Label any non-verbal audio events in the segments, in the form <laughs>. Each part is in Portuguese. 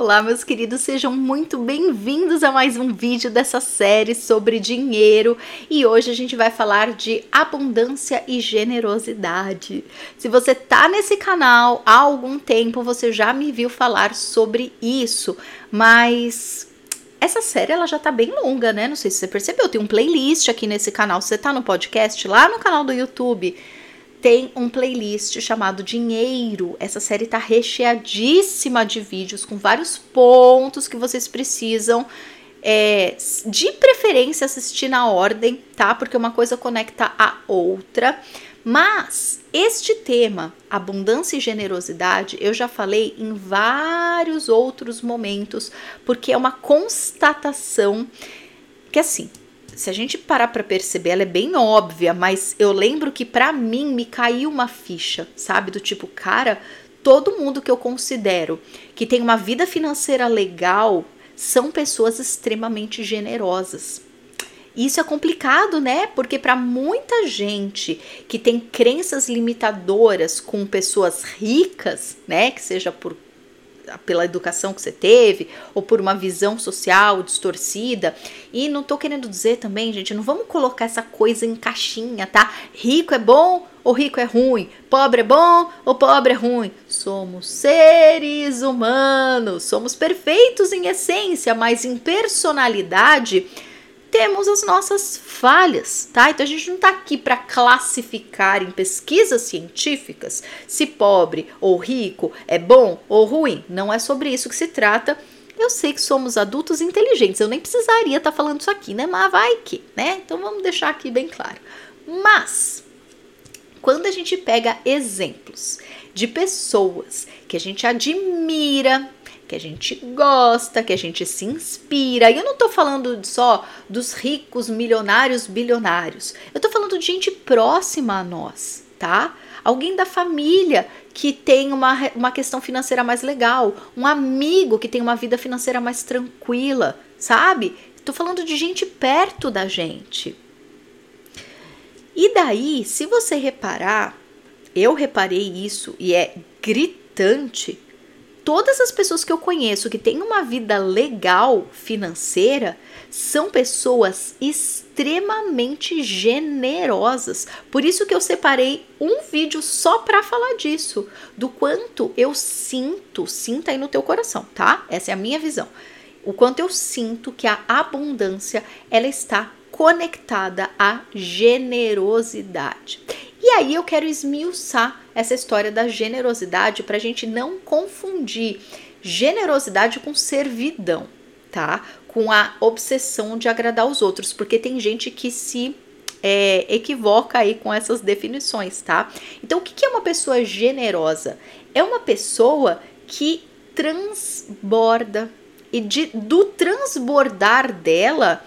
Olá, meus queridos, sejam muito bem-vindos a mais um vídeo dessa série sobre dinheiro e hoje a gente vai falar de abundância e generosidade. Se você tá nesse canal há algum tempo, você já me viu falar sobre isso, mas essa série ela já tá bem longa, né? Não sei se você percebeu, tem um playlist aqui nesse canal. Se você tá no podcast, lá no canal do YouTube, tem um playlist chamado Dinheiro. Essa série tá recheadíssima de vídeos com vários pontos que vocês precisam é, de preferência assistir na ordem, tá? Porque uma coisa conecta a outra. Mas este tema, abundância e generosidade, eu já falei em vários outros momentos, porque é uma constatação que assim, se a gente parar para perceber, ela é bem óbvia, mas eu lembro que para mim me caiu uma ficha, sabe? Do tipo, cara, todo mundo que eu considero que tem uma vida financeira legal são pessoas extremamente generosas. Isso é complicado, né? Porque para muita gente que tem crenças limitadoras com pessoas ricas, né, que seja por pela educação que você teve ou por uma visão social distorcida. E não tô querendo dizer também, gente, não vamos colocar essa coisa em caixinha, tá? Rico é bom ou rico é ruim? Pobre é bom ou pobre é ruim? Somos seres humanos, somos perfeitos em essência, mas em personalidade temos as nossas falhas, tá? Então a gente não está aqui para classificar em pesquisas científicas se pobre ou rico é bom ou ruim. Não é sobre isso que se trata. Eu sei que somos adultos inteligentes, eu nem precisaria estar tá falando isso aqui, né? Mas vai que, né? Então vamos deixar aqui bem claro. Mas quando a gente pega exemplos de pessoas que a gente admira, que a gente gosta, que a gente se inspira. E eu não tô falando só dos ricos, milionários, bilionários. Eu tô falando de gente próxima a nós, tá? Alguém da família que tem uma, uma questão financeira mais legal, um amigo que tem uma vida financeira mais tranquila, sabe? Tô falando de gente perto da gente. E daí, se você reparar, eu reparei isso e é gritante todas as pessoas que eu conheço que têm uma vida legal financeira são pessoas extremamente generosas. Por isso que eu separei um vídeo só para falar disso, do quanto eu sinto, sinta aí no teu coração, tá? Essa é a minha visão. O quanto eu sinto que a abundância ela está conectada à generosidade. E aí eu quero esmiuçar essa história da generosidade para a gente não confundir generosidade com servidão, tá? Com a obsessão de agradar os outros, porque tem gente que se é, equivoca aí com essas definições, tá? Então, o que é uma pessoa generosa? É uma pessoa que transborda e de, do transbordar dela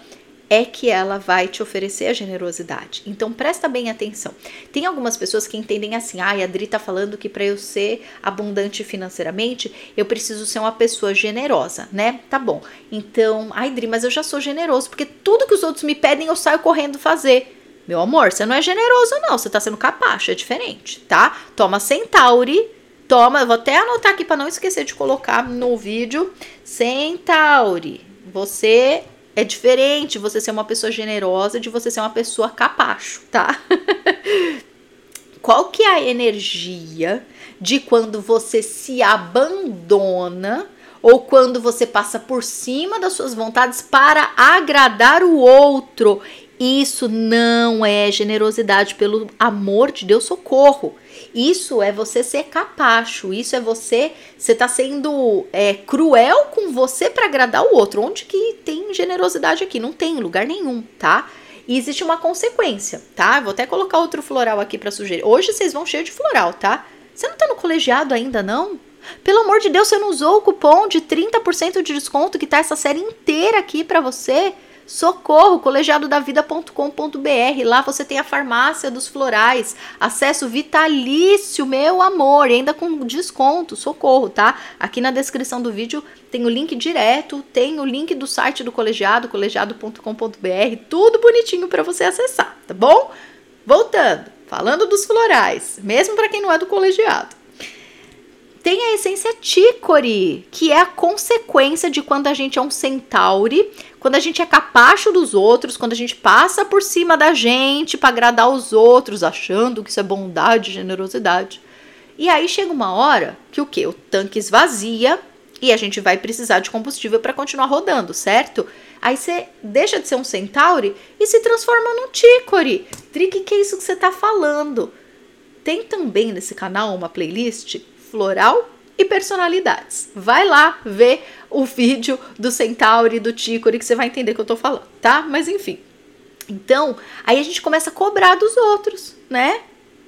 é que ela vai te oferecer a generosidade. Então presta bem atenção. Tem algumas pessoas que entendem assim: "Ah, a Adri tá falando que para eu ser abundante financeiramente, eu preciso ser uma pessoa generosa, né? Tá bom. Então, ai, Adri, mas eu já sou generoso porque tudo que os outros me pedem eu saio correndo fazer. Meu amor, você não é generoso não, você tá sendo capacho, é diferente, tá? Toma Centauri, toma, eu vou até anotar aqui para não esquecer de colocar no vídeo. Centauri, você é diferente você ser uma pessoa generosa de você ser uma pessoa capacho, tá? <laughs> Qual que é a energia de quando você se abandona ou quando você passa por cima das suas vontades para agradar o outro? Isso não é generosidade, pelo amor de Deus, socorro. Isso é você ser capacho, isso é você, você tá sendo é, cruel com você para agradar o outro. Onde que tem generosidade aqui? Não tem lugar nenhum, tá? E existe uma consequência, tá? Vou até colocar outro floral aqui para sugerir. Hoje vocês vão cheio de floral, tá? Você não tá no colegiado ainda, não? Pelo amor de Deus, você não usou o cupom de 30% de desconto que tá essa série inteira aqui para você? Socorro, colegiadodavida.com.br. Lá você tem a farmácia dos florais, acesso vitalício, meu amor, e ainda com desconto. Socorro, tá? Aqui na descrição do vídeo tem o link direto, tem o link do site do colegiado, colegiado.com.br, tudo bonitinho para você acessar, tá bom? Voltando, falando dos florais, mesmo para quem não é do colegiado. Tem a essência Tícore, que é a consequência de quando a gente é um centauri, quando a gente é capacho dos outros, quando a gente passa por cima da gente para agradar os outros, achando que isso é bondade, generosidade. E aí chega uma hora que o que? O tanque esvazia e a gente vai precisar de combustível para continuar rodando, certo? Aí você deixa de ser um centauri e se transforma num tícore. Trick, que é isso que você está falando? Tem também nesse canal uma playlist floral e personalidades. Vai lá ver o vídeo do Centauri e do Tícore que você vai entender o que eu tô falando, tá? Mas enfim. Então, aí a gente começa a cobrar dos outros, né?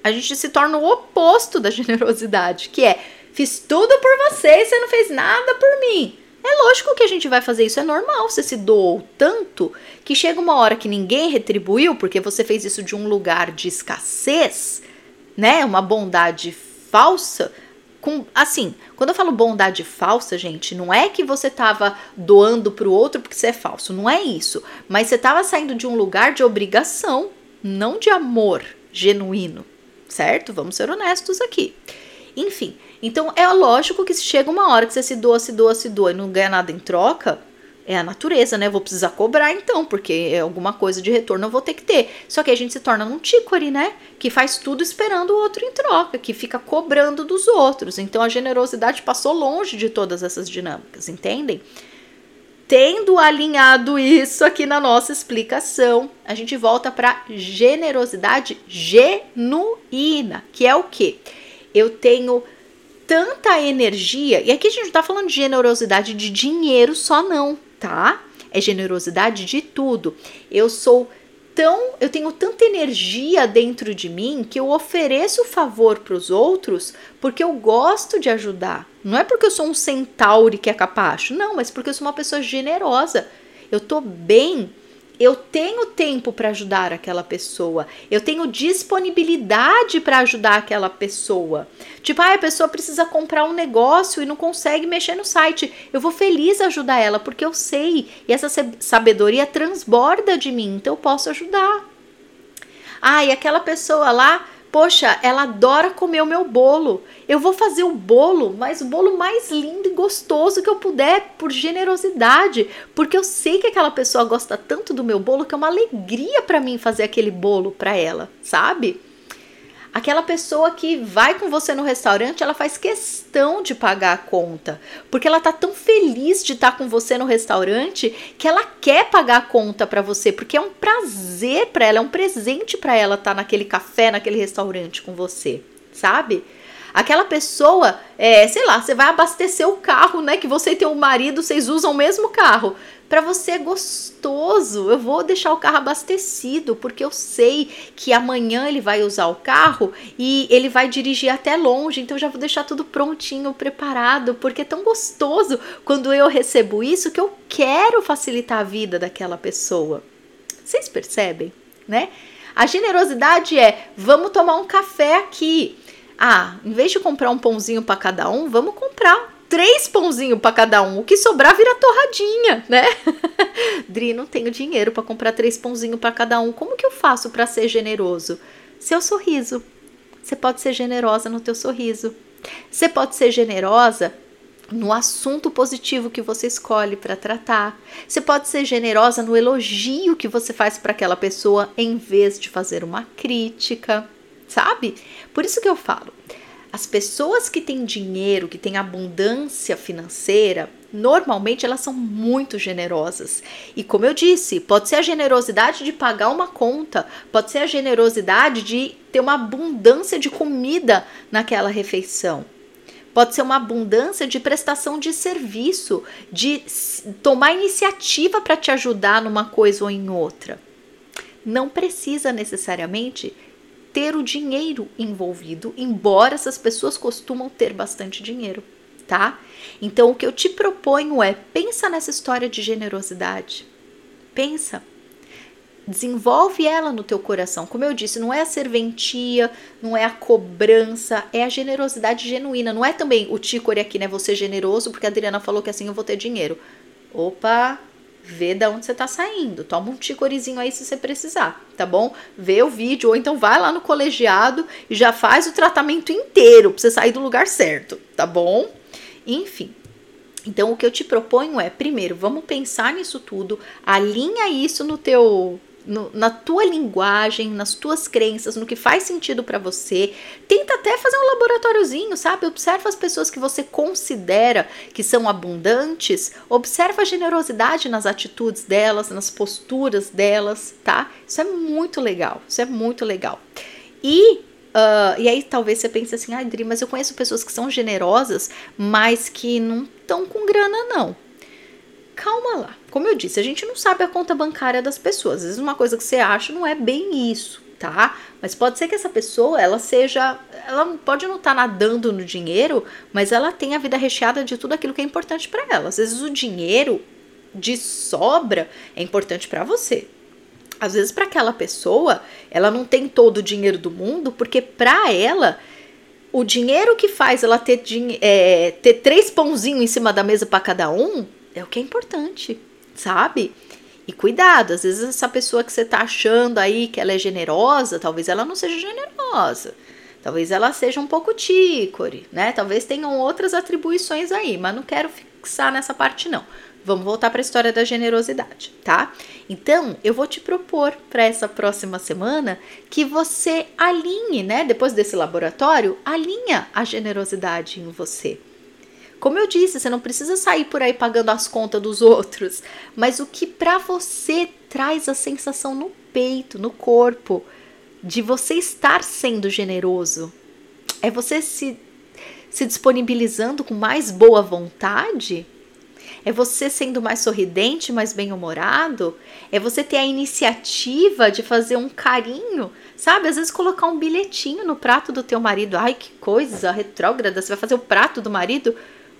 A gente se torna o oposto da <laughs> generosidade, que é fiz tudo por você e você não fez nada por mim. É lógico que a gente vai fazer isso, é normal. Você se doou tanto que chega uma hora que ninguém retribuiu porque você fez isso de um lugar de escassez, né? Uma bondade falsa com, assim, quando eu falo bondade falsa, gente, não é que você tava doando pro outro porque você é falso, não é isso. Mas você tava saindo de um lugar de obrigação, não de amor genuíno, certo? Vamos ser honestos aqui. Enfim, então é lógico que se chega uma hora que você se doa, se doa, se doa e não ganha nada em troca, é a natureza, né? Vou precisar cobrar então, porque é alguma coisa de retorno eu vou ter que ter. Só que a gente se torna um tícore, né? Que faz tudo esperando o outro em troca, que fica cobrando dos outros. Então a generosidade passou longe de todas essas dinâmicas, entendem? Tendo alinhado isso aqui na nossa explicação, a gente volta para generosidade genuína, que é o que? Eu tenho tanta energia, e aqui a gente não está falando de generosidade de dinheiro só, não tá? É generosidade de tudo. Eu sou tão, eu tenho tanta energia dentro de mim que eu ofereço favor para os outros porque eu gosto de ajudar. Não é porque eu sou um centaure que é capacho, não, mas porque eu sou uma pessoa generosa. Eu tô bem eu tenho tempo para ajudar aquela pessoa, eu tenho disponibilidade para ajudar aquela pessoa. Tipo, ah, a pessoa precisa comprar um negócio e não consegue mexer no site. Eu vou feliz ajudar ela, porque eu sei, e essa sabedoria transborda de mim, então eu posso ajudar. Ah, e aquela pessoa lá Poxa, ela adora comer o meu bolo. Eu vou fazer o bolo, mas o bolo mais lindo e gostoso que eu puder, por generosidade, porque eu sei que aquela pessoa gosta tanto do meu bolo que é uma alegria para mim fazer aquele bolo para ela, sabe? Aquela pessoa que vai com você no restaurante, ela faz questão de pagar a conta, porque ela tá tão feliz de estar tá com você no restaurante que ela quer pagar a conta para você, porque é um prazer para ela, é um presente para ela estar tá naquele café, naquele restaurante com você, sabe? Aquela pessoa, é, sei lá, você vai abastecer o carro, né? Que você e teu marido, vocês usam o mesmo carro para você é gostoso. Eu vou deixar o carro abastecido, porque eu sei que amanhã ele vai usar o carro e ele vai dirigir até longe, então eu já vou deixar tudo prontinho, preparado, porque é tão gostoso quando eu recebo isso que eu quero facilitar a vida daquela pessoa. Vocês percebem, né? A generosidade é: vamos tomar um café aqui. Ah, em vez de comprar um pãozinho para cada um, vamos comprar três pãozinhos para cada um. O que sobrar vira torradinha, né? <laughs> Dri, não tenho dinheiro para comprar três pãozinhos para cada um. Como que eu faço para ser generoso? Seu sorriso. Você pode ser generosa no teu sorriso. Você pode ser generosa no assunto positivo que você escolhe para tratar. Você pode ser generosa no elogio que você faz para aquela pessoa em vez de fazer uma crítica, sabe? Por isso que eu falo, as pessoas que têm dinheiro, que têm abundância financeira, normalmente elas são muito generosas. E como eu disse, pode ser a generosidade de pagar uma conta, pode ser a generosidade de ter uma abundância de comida naquela refeição. Pode ser uma abundância de prestação de serviço, de tomar iniciativa para te ajudar numa coisa ou em outra. Não precisa necessariamente ter o dinheiro envolvido, embora essas pessoas costumam ter bastante dinheiro, tá? Então o que eu te proponho é pensa nessa história de generosidade. Pensa. Desenvolve ela no teu coração. Como eu disse, não é a serventia, não é a cobrança, é a generosidade genuína. Não é também o tícore aqui, né? Você generoso, porque a Adriana falou que assim eu vou ter dinheiro. Opa, vê da onde você tá saindo. Toma um ticorizinho aí se você precisar, tá bom? Vê o vídeo, ou então vai lá no colegiado e já faz o tratamento inteiro pra você sair do lugar certo, tá bom? Enfim. Então o que eu te proponho é, primeiro, vamos pensar nisso tudo, alinha isso no teu no, na tua linguagem, nas tuas crenças, no que faz sentido para você. Tenta até fazer um laboratóriozinho, sabe? Observa as pessoas que você considera que são abundantes, observa a generosidade nas atitudes delas, nas posturas delas, tá? Isso é muito legal, isso é muito legal. E Uh, e aí talvez você pense assim, ah, Adri, mas eu conheço pessoas que são generosas, mas que não estão com grana, não calma lá. Como eu disse, a gente não sabe a conta bancária das pessoas. Às vezes uma coisa que você acha não é bem isso, tá? Mas pode ser que essa pessoa, ela seja, ela pode não estar tá nadando no dinheiro, mas ela tem a vida recheada de tudo aquilo que é importante para ela. Às vezes o dinheiro de sobra é importante para você. Às vezes para aquela pessoa, ela não tem todo o dinheiro do mundo, porque para ela o dinheiro que faz ela ter, é, ter três pãozinhos em cima da mesa para cada um é o que é importante, sabe? E cuidado, às vezes essa pessoa que você tá achando aí que ela é generosa, talvez ela não seja generosa. Talvez ela seja um pouco tícore, né? Talvez tenham outras atribuições aí, mas não quero fixar nessa parte não. Vamos voltar para a história da generosidade, tá? Então, eu vou te propor para essa próxima semana que você alinhe, né? Depois desse laboratório, alinha a generosidade em você. Como eu disse, você não precisa sair por aí pagando as contas dos outros, mas o que para você traz a sensação no peito, no corpo, de você estar sendo generoso. É você se, se disponibilizando com mais boa vontade? É você sendo mais sorridente, mais bem-humorado? É você ter a iniciativa de fazer um carinho, sabe? Às vezes colocar um bilhetinho no prato do teu marido. Ai, que coisa retrógrada, você vai fazer o prato do marido?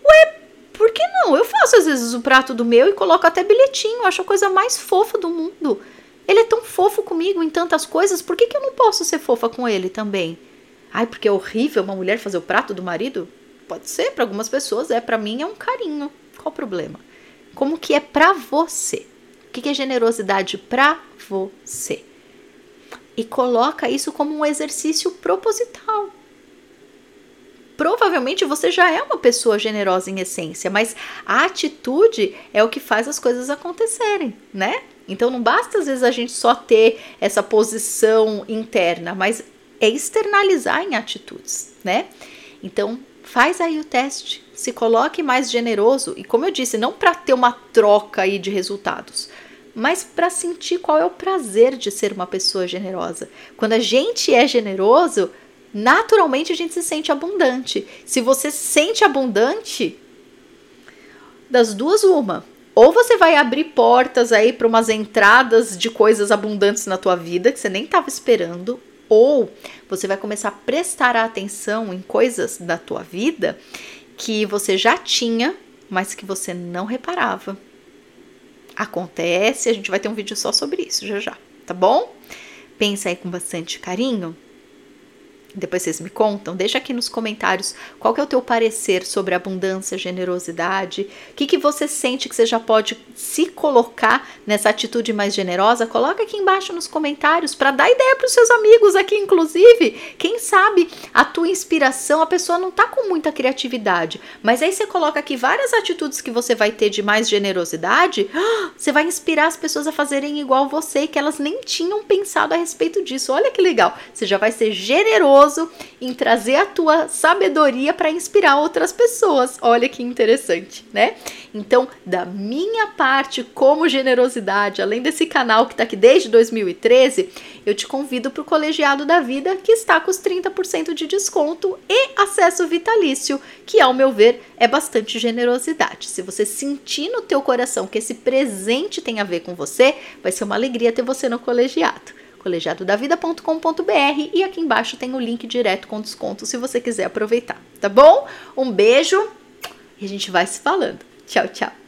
Ué, por que não? Eu faço às vezes o prato do meu e coloco até bilhetinho. Acho a coisa mais fofa do mundo. Ele é tão fofo comigo em tantas coisas, por que, que eu não posso ser fofa com ele também? Ai, porque é horrível uma mulher fazer o prato do marido? Pode ser, para algumas pessoas é, para mim é um carinho. Qual o problema? Como que é para você? O que, que é generosidade para você? E coloca isso como um exercício proposital provavelmente você já é uma pessoa generosa em essência, mas a atitude é o que faz as coisas acontecerem, né? Então não basta às vezes a gente só ter essa posição interna, mas é externalizar em atitudes, né? Então faz aí o teste, se coloque mais generoso e como eu disse, não para ter uma troca aí de resultados, mas para sentir qual é o prazer de ser uma pessoa generosa. Quando a gente é generoso, naturalmente a gente se sente abundante. Se você se sente abundante, das duas uma, ou você vai abrir portas aí para umas entradas de coisas abundantes na tua vida que você nem estava esperando, ou você vai começar a prestar atenção em coisas da tua vida que você já tinha, mas que você não reparava. Acontece, a gente vai ter um vídeo só sobre isso já já, tá bom? Pensa aí com bastante carinho depois vocês me contam, deixa aqui nos comentários qual é o teu parecer sobre abundância, generosidade, o que, que você sente que você já pode se colocar nessa atitude mais generosa, coloca aqui embaixo nos comentários para dar ideia para os seus amigos aqui, inclusive, quem sabe a tua inspiração, a pessoa não tá com muita criatividade, mas aí você coloca aqui várias atitudes que você vai ter de mais generosidade, <gasps> você vai inspirar as pessoas a fazerem igual você, que elas nem tinham pensado a respeito disso, olha que legal, você já vai ser generoso em trazer a tua sabedoria para inspirar outras pessoas. Olha que interessante, né? Então, da minha parte, como generosidade, além desse canal que está aqui desde 2013, eu te convido para o Colegiado da Vida, que está com os 30% de desconto e acesso vitalício, que ao meu ver é bastante generosidade. Se você sentir no teu coração que esse presente tem a ver com você, vai ser uma alegria ter você no colegiado colegiadodavida.com.br e aqui embaixo tem o link direto com desconto se você quiser aproveitar, tá bom? Um beijo e a gente vai se falando. Tchau, tchau.